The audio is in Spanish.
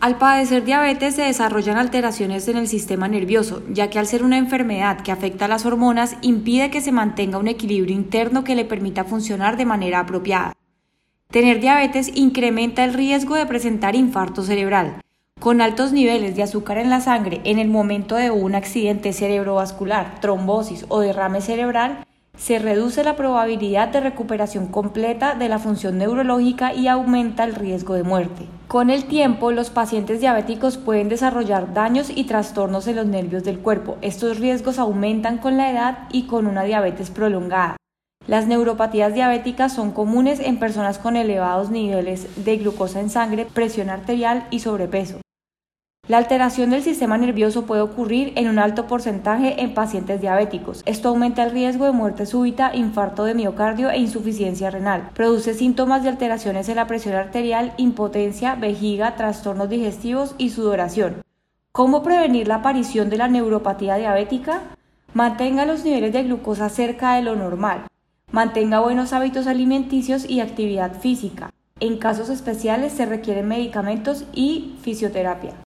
Al padecer diabetes se desarrollan alteraciones en el sistema nervioso, ya que al ser una enfermedad que afecta a las hormonas impide que se mantenga un equilibrio interno que le permita funcionar de manera apropiada. Tener diabetes incrementa el riesgo de presentar infarto cerebral, con altos niveles de azúcar en la sangre en el momento de un accidente cerebrovascular, trombosis o derrame cerebral, se reduce la probabilidad de recuperación completa de la función neurológica y aumenta el riesgo de muerte. Con el tiempo, los pacientes diabéticos pueden desarrollar daños y trastornos en los nervios del cuerpo. Estos riesgos aumentan con la edad y con una diabetes prolongada. Las neuropatías diabéticas son comunes en personas con elevados niveles de glucosa en sangre, presión arterial y sobrepeso. La alteración del sistema nervioso puede ocurrir en un alto porcentaje en pacientes diabéticos. Esto aumenta el riesgo de muerte súbita, infarto de miocardio e insuficiencia renal. Produce síntomas de alteraciones en la presión arterial, impotencia, vejiga, trastornos digestivos y sudoración. ¿Cómo prevenir la aparición de la neuropatía diabética? Mantenga los niveles de glucosa cerca de lo normal. Mantenga buenos hábitos alimenticios y actividad física. En casos especiales se requieren medicamentos y fisioterapia.